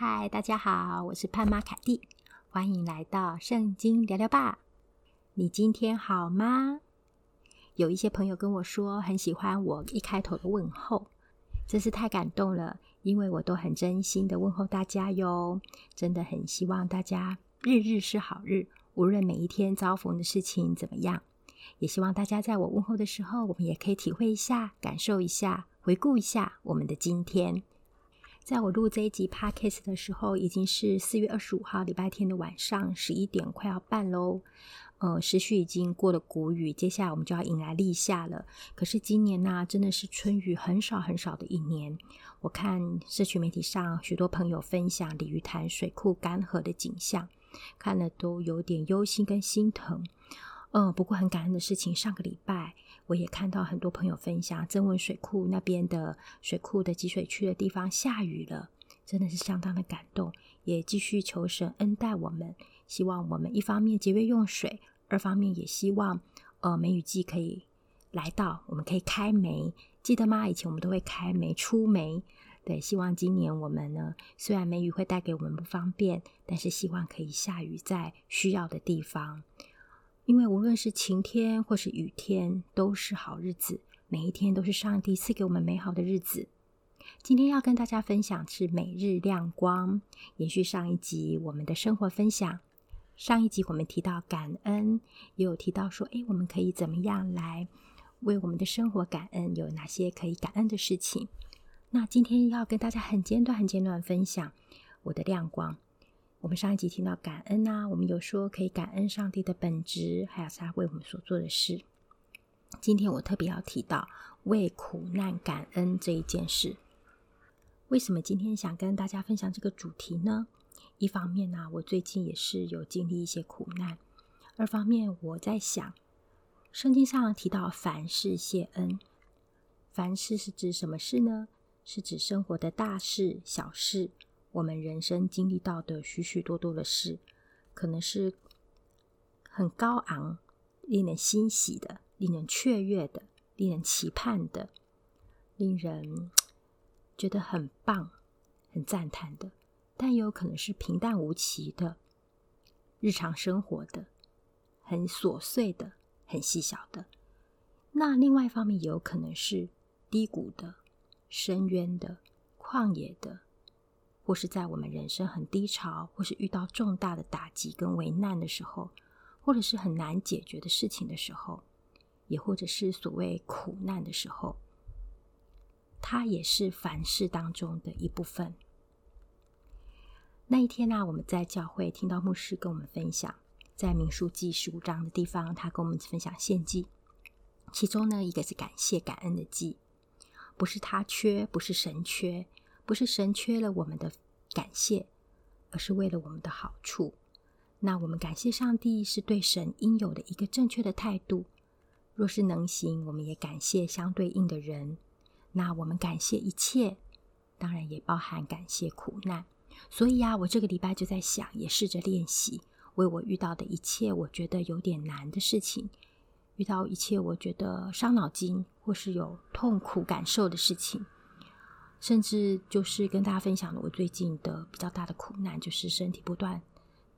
嗨，大家好，我是潘妈凯蒂，欢迎来到圣经聊聊吧。你今天好吗？有一些朋友跟我说很喜欢我一开头的问候，真是太感动了，因为我都很真心的问候大家哟。真的很希望大家日日是好日，无论每一天遭逢的事情怎么样，也希望大家在我问候的时候，我们也可以体会一下、感受一下、回顾一下我们的今天。在我录这一集 Podcast 的时候，已经是四月二十五号礼拜天的晚上十一点，快要半喽。呃，时序已经过了谷雨，接下来我们就要迎来立夏了。可是今年呢、真的是春雨很少很少的一年。我看社群媒体上许多朋友分享鲤鱼潭水库干涸的景象，看了都有点忧心跟心疼。嗯、不过很感恩的事情，上个礼拜。我也看到很多朋友分享，曾文水库那边的水库的集水区的地方下雨了，真的是相当的感动。也继续求神恩待我们，希望我们一方面节约用水，二方面也希望呃梅雨季可以来到，我们可以开梅，记得吗？以前我们都会开梅出梅，对，希望今年我们呢，虽然梅雨会带给我们不方便，但是希望可以下雨在需要的地方。因为无论是晴天或是雨天，都是好日子。每一天都是上帝赐给我们美好的日子。今天要跟大家分享是每日亮光，延续上一集我们的生活分享。上一集我们提到感恩，也有提到说，诶，我们可以怎么样来为我们的生活感恩？有哪些可以感恩的事情？那今天要跟大家很简短、很简短分享我的亮光。我们上一集听到感恩啊，我们有说可以感恩上帝的本质，还有他为我们所做的事。今天我特别要提到为苦难感恩这一件事。为什么今天想跟大家分享这个主题呢？一方面呢，我最近也是有经历一些苦难；二方面，我在想，圣经上提到凡事谢恩，凡事是指什么事呢？是指生活的大事、小事。我们人生经历到的许许多多的事，可能是很高昂、令人欣喜的、令人雀跃的、令人期盼的、令人觉得很棒、很赞叹的，但也有可能是平淡无奇的、日常生活的、很琐碎的、很细小的。那另外一方面，也有可能是低谷的、深渊的、旷野的。或是在我们人生很低潮，或是遇到重大的打击跟危难的时候，或者是很难解决的事情的时候，也或者是所谓苦难的时候，它也是凡事当中的一部分。那一天呢、我们在教会听到牧师跟我们分享，在民数记十五章的地方，他跟我们分享献祭，其中呢，一个是感谢感恩的祭，不是他缺，不是神缺。不是神缺了我们的感谢，而是为了我们的好处。那我们感谢上帝是对神应有的一个正确的态度。若是能行，我们也感谢相对应的人。那我们感谢一切，当然也包含感谢苦难。所以啊，我这个礼拜就在想，也试着练习，为我遇到的一切我觉得有点难的事情，遇到一切我觉得伤脑筋或是有痛苦感受的事情。甚至就是跟大家分享了我最近的比较大的苦难，就是身体不断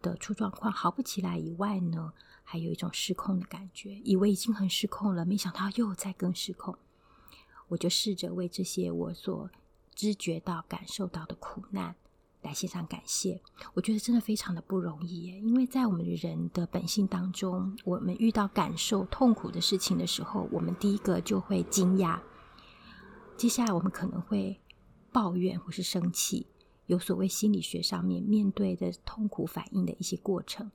的出状况，好不起来以外呢，还有一种失控的感觉，以为已经很失控了，没想到又在更失控。我就试着为这些我所知觉到、感受到的苦难来献上感谢。我觉得真的非常的不容易耶，因为在我们人的本性当中，我们遇到感受痛苦的事情的时候，我们第一个就会惊讶，接下来我们可能会。抱怨或是生气，有所谓心理学上面面对的痛苦反应的一些过程。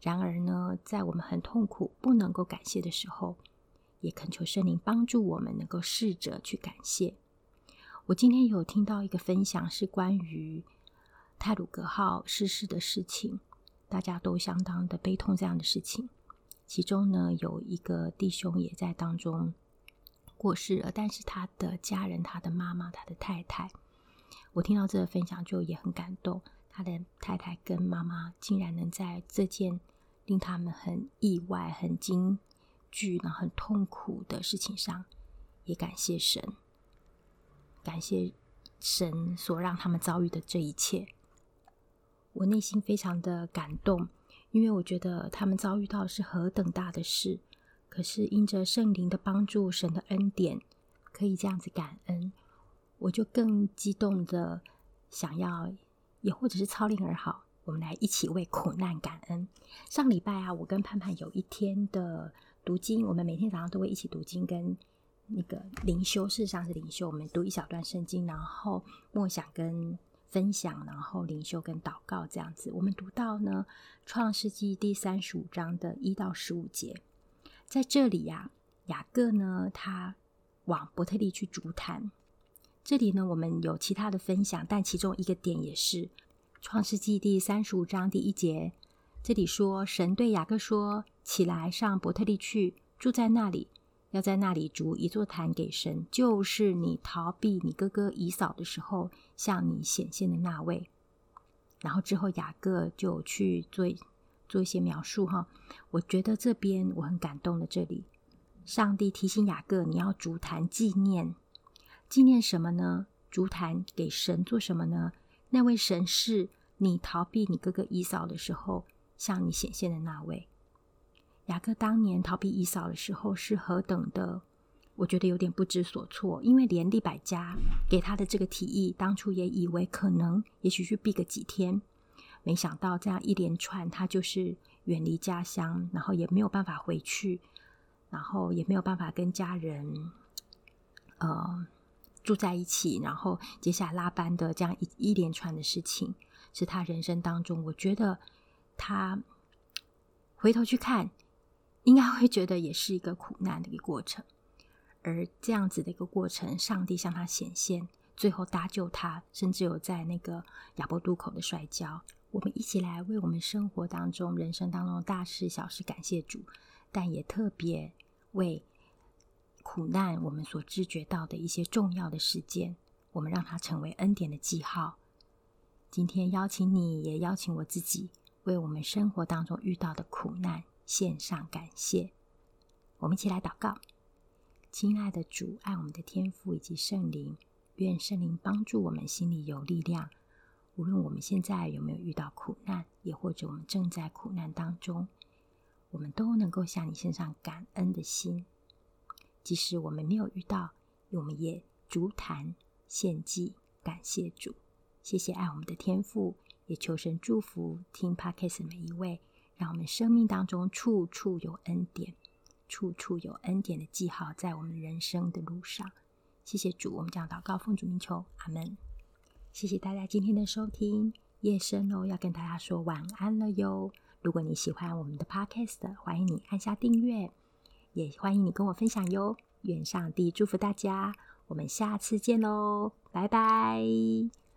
然而呢，在我们很痛苦不能够感谢的时候，也恳求圣灵帮助我们能够试着去感谢。我今天有听到一个分享，是关于泰鲁格号失事的事情，大家都相当的悲痛这样的事情。其中呢，有一个弟兄也在当中。过世了，但是他的家人、他的妈妈、他的太太，我听到这个分享就也很感动。他的太太跟妈妈竟然能在这件令他们很意外、很惊惧、然后很痛苦的事情上，也感谢神，感谢神所让他们遭遇的这一切，我内心非常的感动，因为我觉得他们遭遇到是何等大的事，可是因着圣灵的帮助、神的恩典，可以这样子感恩，我就更激动的想要，也或者是操练而好，我们来一起为苦难感恩。上礼拜啊，我跟盼盼有一天的读经，我们每天早上都会一起读经跟。那个灵修，事实上是灵修。我们读一小段圣经，然后默想跟分享，然后灵修跟祷告这样子。我们读到呢，《创世纪》第三十五章的一到十五节，在这里呀、雅各呢，他往伯特利去筑坛。这里呢，我们有其他的分享，但其中一个点也是《创世纪》第三十五章第一节，这里说：“神对雅各说，起来上伯特利去，住在那里。”要在那里筑一座坛给神，就是你逃避你哥哥以扫的时候向你显现的那位。然后之后雅各就去做做一些描述哈，我觉得这边我很感动的。这里上帝提醒雅各，你要筑坛纪念，纪念什么呢？筑坛给神做什么呢？那位神是你逃避你哥哥以扫的时候向你显现的那位。雅各当年逃避以扫的时候是何等的，我觉得有点不知所措，因为连利百加给他的这个提议，当初也以为可能，也许去避个几天，没想到这样一连串，他就是远离家乡，然后也没有办法回去，然后也没有办法跟家人，呃，住在一起，然后接下来拉班的这样一一连串的事情，是他人生当中，我觉得他回头去看。应该会觉得也是一个苦难的一个过程，而这样子的一个过程，上帝向他显现，最后搭救他，甚至有在那个亚伯渡口的摔跤。我们一起来为我们生活当中、人生当中的大事小事感谢主，但也特别为苦难我们所知觉到的一些重要的事件，我们让它成为恩典的记号。今天邀请你也邀请我自己，为我们生活当中遇到的苦难。献上感谢，我们一起来祷告。亲爱的主，爱我们的天父以及圣灵，愿圣灵帮助我们心里有力量。无论我们现在有没有遇到苦难，也或者我们正在苦难当中，我们都能够向你献上感恩的心。即使我们没有遇到，我们也足坛献祭，感谢主。谢谢爱我们的天父，也求神祝福听 Podcast 每一位。让我们生命当中处处有恩典，处处有恩典的记号，在我们人生的路上。谢谢主，我们将祷告奉主名求，阿门。谢谢大家今天的收听，夜深了，要跟大家说晚安了哟。如果你喜欢我们的 Podcast，欢迎你按下订阅，也欢迎你跟我分享哟。愿上帝祝福大家，我们下次见喽，拜拜。